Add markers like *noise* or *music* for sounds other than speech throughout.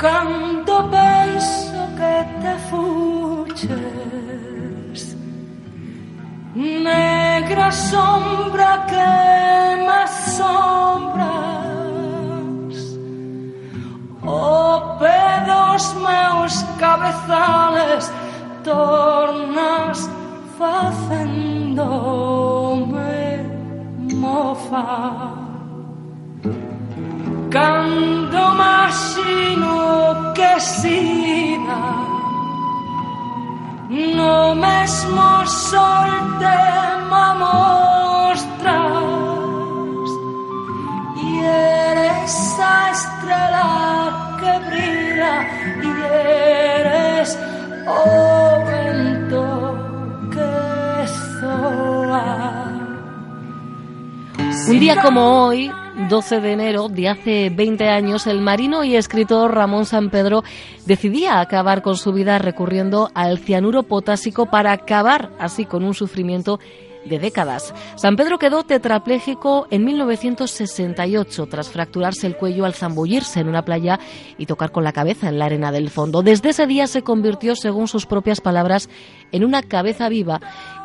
Cando penso que te fuches Negra sombra que me sombras O pedos meus cabezales Tornas facendome mofar Cando imagino que sida no mesmo sol te mostras. E eres a estrela que brilla e eres o vento que soa Un día como hoy, 12 de enero de hace 20 años, el marino y escritor Ramón San Pedro decidía acabar con su vida recurriendo al cianuro potásico para acabar así con un sufrimiento de décadas. San Pedro quedó tetrapléjico en 1968 tras fracturarse el cuello al zambullirse en una playa y tocar con la cabeza en la arena del fondo. Desde ese día se convirtió, según sus propias palabras, en una cabeza viva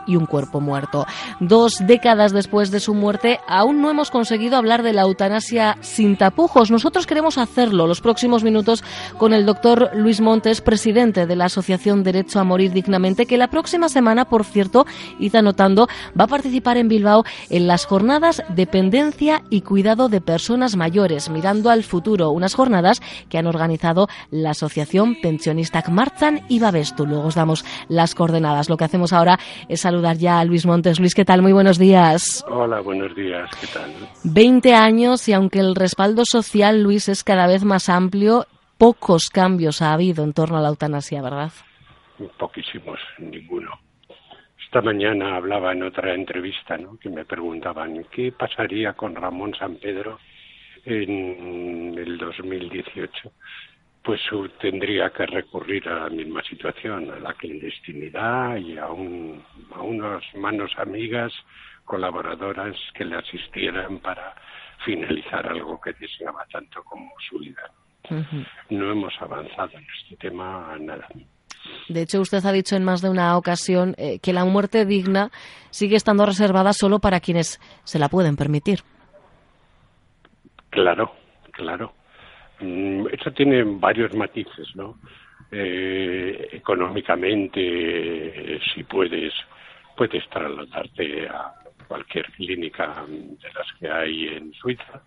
y un cuerpo muerto. Dos décadas después de su muerte, aún no hemos conseguido hablar de la eutanasia sin tapujos. Nosotros queremos hacerlo los próximos minutos con el doctor Luis Montes, presidente de la Asociación Derecho a Morir Dignamente, que la próxima semana, por cierto, está anotando, va a participar en Bilbao en las jornadas Dependencia y Cuidado de Personas Mayores, mirando al futuro, unas jornadas que han organizado la Asociación Pensionista Martzan y Babestu. Luego os damos las coordenadas. Lo que hacemos ahora es saludar ya a Luis Montes. Luis, ¿qué tal? Muy buenos días. Hola, buenos días. ¿Qué tal? 20 años y aunque el respaldo social, Luis, es cada vez más amplio, pocos cambios ha habido en torno a la eutanasia, ¿verdad? Poquísimos, ninguno. Esta mañana hablaba en otra entrevista, ¿no? Que me preguntaban qué pasaría con Ramón San Pedro en el 2018. Pues tendría que recurrir a la misma situación, a la clandestinidad y a, un, a unas manos amigas, colaboradoras que le asistieran para finalizar algo que deseaba tanto como su vida. No hemos avanzado en este tema nada. De hecho, usted ha dicho en más de una ocasión eh, que la muerte digna sigue estando reservada solo para quienes se la pueden permitir. Claro, claro. Mm, Eso tiene varios matices, ¿no? Eh, económicamente, si puedes, puedes trasladarte a cualquier clínica de las que hay en Suiza,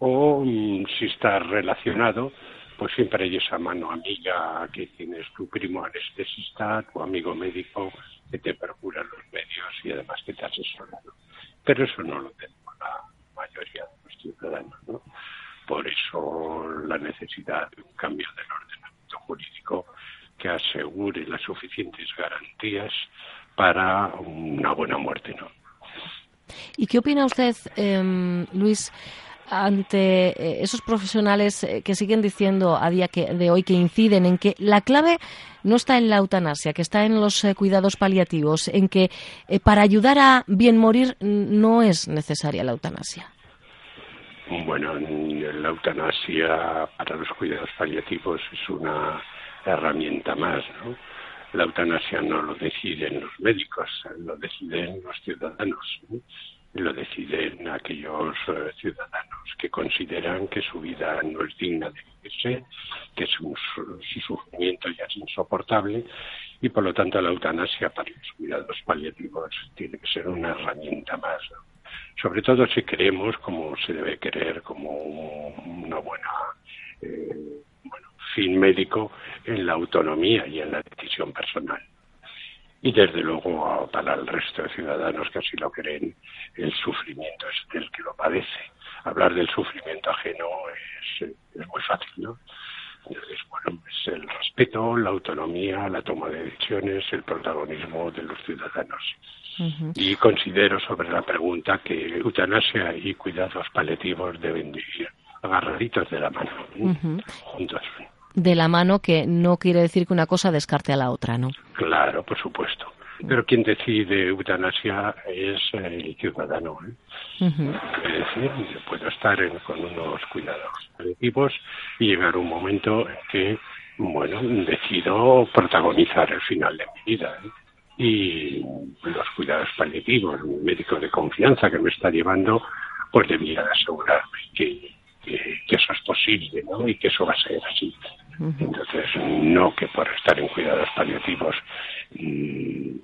o mm, si estás relacionado, pues siempre hay esa mano amiga que tienes tu primo anestesista, tu amigo médico que te procura los medios y además que te asesora. ¿no? Pero eso no lo tenemos la mayoría de los ciudadanos. ¿no? Por eso la necesidad de un cambio del ordenamiento jurídico que asegure las suficientes garantías para una buena muerte. ¿no? ¿Y qué opina usted, eh, Luis, ante eh, esos profesionales eh, que siguen diciendo a día que, de hoy que inciden en que la clave no está en la eutanasia, que está en los eh, cuidados paliativos, en que para ayudar a bien morir no es necesaria la eutanasia? Bueno, la eutanasia para los cuidados paliativos es una herramienta más, ¿no? La eutanasia no lo deciden los médicos, lo deciden los ciudadanos. ¿no? Lo deciden aquellos eh, ciudadanos que consideran que su vida no es digna de vivirse, que su, su, su sufrimiento ya es insoportable y por lo tanto la eutanasia para los cuidados paliativos tiene que ser una herramienta más. ¿no? Sobre todo si creemos, como se debe querer, como una buena eh, bueno, fin médico en la autonomía y en la decisión personal. Y desde luego para el resto de ciudadanos que así lo creen, el sufrimiento es del que lo padece. Hablar del sufrimiento ajeno es, es muy fácil, ¿no? Entonces, bueno, es el respeto, la autonomía, la toma de decisiones, el protagonismo de los ciudadanos. Uh -huh. Y considero sobre la pregunta que eutanasia y cuidados paliativos deben de ir agarraditos de la mano, uh -huh. juntos. De la mano que no quiere decir que una cosa descarte a la otra, ¿no? Claro, por supuesto. Pero quien decide eutanasia es el ciudadano. ¿eh? Uh -huh. Es decir, puedo estar en, con unos cuidados paliativos y llegar un momento en que bueno, decido protagonizar el final de mi vida. ¿eh? Y los cuidados paliativos, un médico de confianza que me está llevando, pues debía asegurarme que, eso es posible ¿no? y que eso va a ser así. Entonces, no que por estar en cuidados paliativos mm,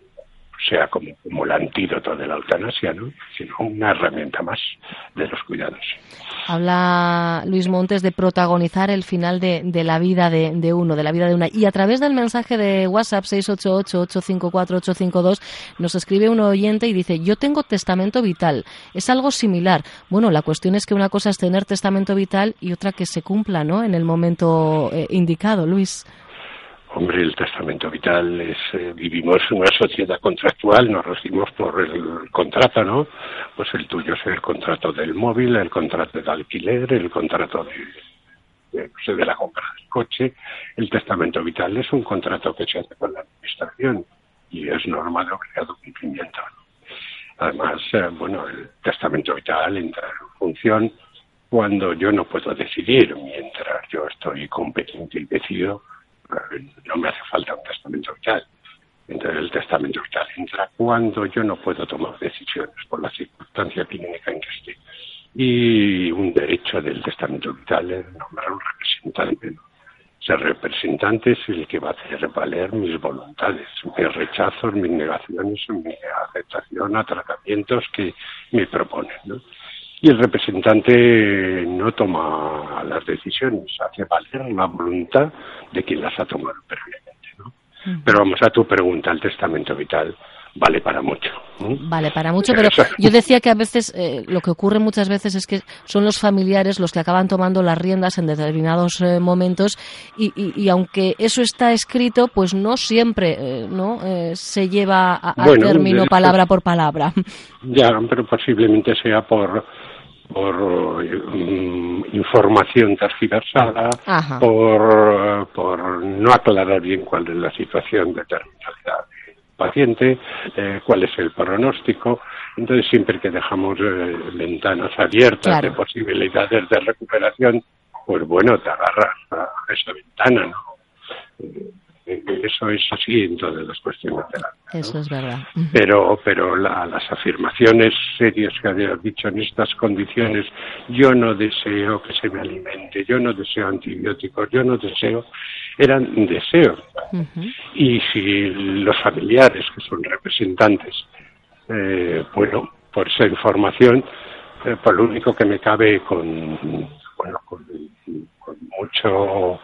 sea como, como el antídoto de la eutanasia, ¿no? sino una herramienta más de los cuidados. Habla Luis Montes de protagonizar el final de, la vida de, uno, de la vida de una. Y a través del mensaje de WhatsApp 688-854-852 nos escribe un oyente y dice, yo tengo testamento vital. Es algo similar. Bueno, la cuestión es que una cosa es tener testamento vital y otra que se cumpla ¿no? en el momento eh, indicado, Luis. Hombre, el testamento vital es, eh, vivimos en una sociedad contractual, nos recibimos por el contrato, ¿no? Pues el tuyo es el contrato del móvil, el contrato de alquiler, el contrato de, de, de la compra del coche. El testamento vital es un contrato que se hace con la administración y es norma de obligado cumplimiento. Además, eh, bueno, el testamento vital entra en función cuando yo no puedo decidir, mientras yo estoy competente y decido no me hace falta un testamento vital. Entonces el testamento vital entra cuando yo no puedo tomar decisiones por la circunstancia clínica en que esté. Y un derecho del testamento vital es nombrar un representante. Ese representante es el que va a hacer valer mis voluntades, mis rechazos, mis negaciones, mi aceptación a tratamientos que me proponen. ¿no? Y el representante no toma las decisiones, hace valer la voluntad de quien las ha tomado previamente. ¿no? Pero vamos a tu pregunta, el testamento vital vale para mucho. Vale para mucho, pero yo decía que a veces eh, lo que ocurre muchas veces es que son los familiares los que acaban tomando las riendas en determinados eh, momentos y, y, aunque eso está escrito, pues no siempre eh, no se lleva a, término palabra por palabra. Ya, pero posiblemente sea por por mm, información tergiversada, por, por no aclarar bien cuál es la situación de terminalidad del paciente, eh, cuál es el pronóstico. Entonces, siempre que dejamos eh, ventanas abiertas de posibilidades de recuperación, pues bueno, te agarras a esa ventana, ¿no? Eh, eso es así en todas las cuestiones de la vida. Eso es verdad. Pero, pero las afirmaciones serias que había dicho en estas condiciones, yo no deseo que se me alimente, yo no deseo antibióticos, yo no deseo, eran deseos. Y si los familiares, que son representantes, eh, bueno, por esa información, eh, por lo único que me cabe con, bueno, con mucho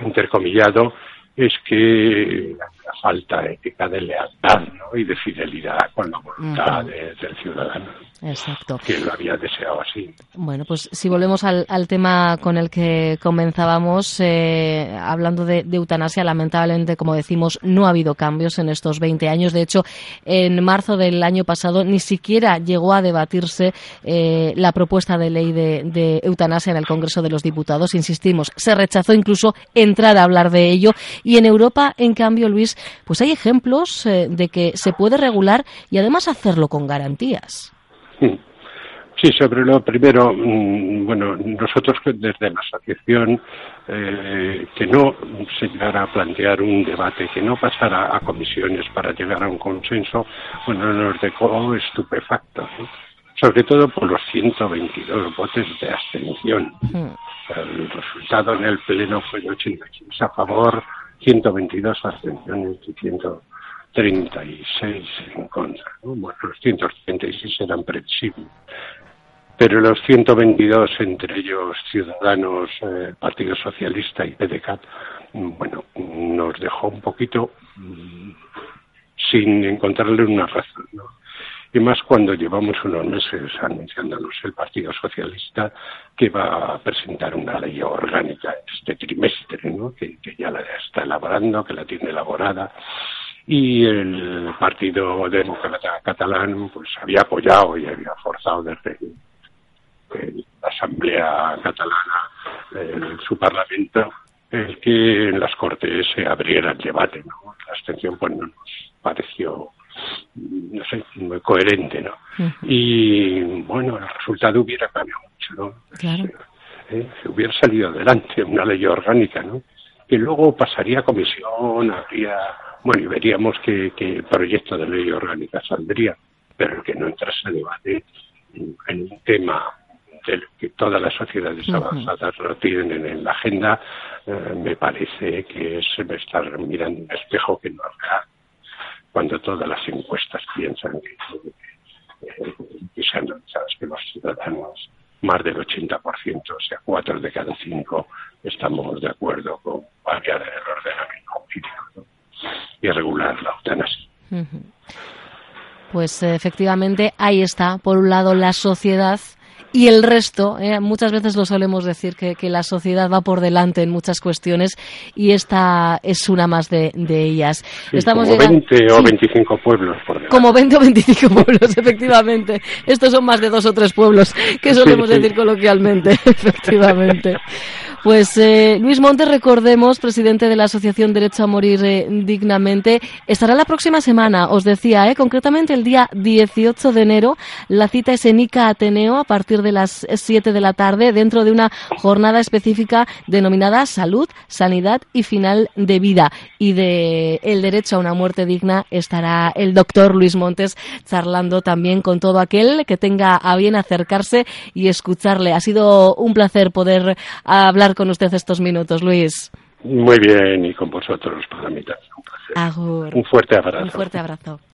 intercomillado, es que la falta ética de lealtad ¿no? y de fidelidad con la voluntad del ciudadano. Exacto. Que lo había deseado así. Bueno, pues si volvemos al, tema con el que comenzábamos, eh, hablando de, eutanasia, lamentablemente, como decimos, no ha habido cambios en estos 20 años. De hecho, en marzo del año pasado ni siquiera llegó a debatirse eh, la propuesta de ley de, de eutanasia en el Congreso de los Diputados. Insistimos, se rechazó incluso entrar a hablar de ello. Y en Europa, en cambio, Luis, pues hay ejemplos eh, de que se puede regular y además hacerlo con garantías. Sí, sobre lo primero, mm, bueno, nosotros desde la asociación eh, que no se llegara a plantear un debate, que no pasara a comisiones para llegar a un consenso, bueno, nos dejó estupefactos, sobre todo por los 122 votos de abstención. El resultado en el Pleno fue de 86 a favor, 122 abstenciones y 100 36 en contra. Bueno, los 136 eran previsibles. Pero los 122, entre ellos Ciudadanos, eh, Partido Socialista y PDCAT, bueno, nos dejó un poquito mm, sin encontrarle una razón. ¿no? Y más cuando llevamos unos meses anunciándonos el Partido Socialista que va a presentar una ley orgánica este trimestre, ¿no? que, que ya la está elaborando, que la tiene elaborada y el Partido Demócrata Catalán pues había apoyado y había forzado desde la Asamblea Catalana, en su Parlamento, el que en las Cortes se abriera el debate. ¿no? La abstención pues no nos pareció no sé, muy coherente, ¿no? Y bueno, el resultado hubiera cambiado mucho, ¿no? Claro. Eh, hubiera salido adelante una ley orgánica, ¿no? que luego pasaría a comisión, habría, bueno, y veríamos qué, proyecto de ley orgánica saldría, pero que no entrase a debate en, un tema del que todas las sociedades avanzadas lo tienen en, la agenda, eh, me parece que es estar mirando un espejo que no es real. Cuando todas las encuestas piensan que, que, que los ciudadanos más del 80%, o sea, cuatro de cada cinco estamos de acuerdo con variar el ordenamiento jurídico y regular la eutanasia. Pues efectivamente ahí está, por un lado, la sociedad y el resto, eh, muchas veces lo solemos decir, que, la sociedad va por delante en muchas cuestiones y esta es una más de, ellas. Estamos como 20 o 25 pueblos por delante. Como 20 o 25 pueblos, *laughs* efectivamente. Estos son más de dos o tres pueblos, que solemos decir coloquialmente, *laughs* efectivamente. Pues eh, Luis Montes, recordemos, presidente de la Asociación Derecho a Morir eh, Dignamente, estará la próxima semana, os decía, eh, concretamente el día 18 de enero. La cita es en ICA Ateneo a partir de las 7 de la tarde, dentro de una jornada específica denominada Salud, Sanidad y Final de Vida. Y de el derecho a una muerte digna estará el doctor Luis Montes charlando también con todo aquel que tenga a bien acercarse y escucharle. Ha sido un placer poder hablar con usted estos minutos, Luis. Muy bien, y con vosotros para mí también un placer. Un fuerte abrazo. Un fuerte abrazo.